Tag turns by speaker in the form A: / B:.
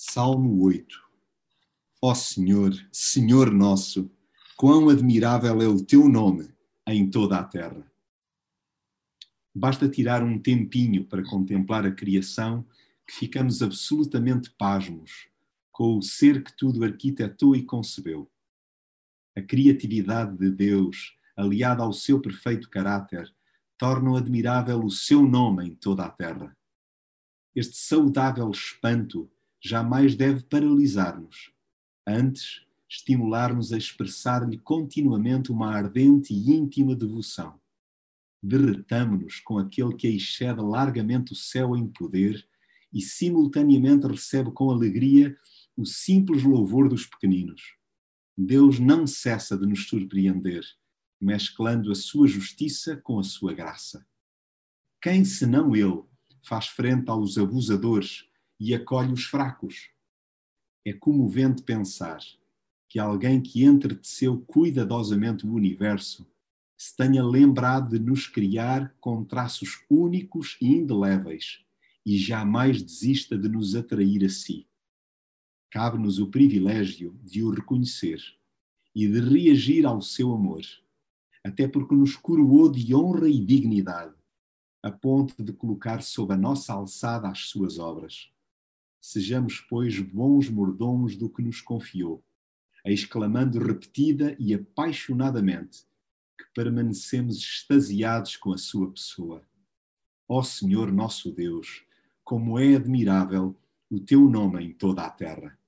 A: Salmo 8 Ó Senhor, Senhor nosso, quão admirável é o teu nome em toda a terra. Basta tirar um tempinho para contemplar a criação que ficamos absolutamente pasmos com o ser que tudo arquitetou e concebeu. A criatividade de Deus, aliada ao seu perfeito caráter, tornam admirável o seu nome em toda a terra. Este saudável espanto jamais deve paralisar-nos. Antes, estimular-nos a expressar-lhe continuamente uma ardente e íntima devoção. Derretamo-nos com aquele que excede largamente o céu em poder e simultaneamente recebe com alegria o simples louvor dos pequeninos. Deus não cessa de nos surpreender, mesclando a sua justiça com a sua graça. Quem senão Ele faz frente aos abusadores e acolhe os fracos. É comovente pensar que alguém que entreteceu cuidadosamente o universo se tenha lembrado de nos criar com traços únicos e indeléveis e jamais desista de nos atrair a si. Cabe-nos o privilégio de o reconhecer e de reagir ao seu amor, até porque nos coroou de honra e dignidade, a ponto de colocar sob a nossa alçada as suas obras. Sejamos, pois, bons mordomos do que nos confiou, exclamando repetida e apaixonadamente que permanecemos extasiados com a sua pessoa. Ó Senhor nosso Deus, como é admirável o teu nome em toda a terra.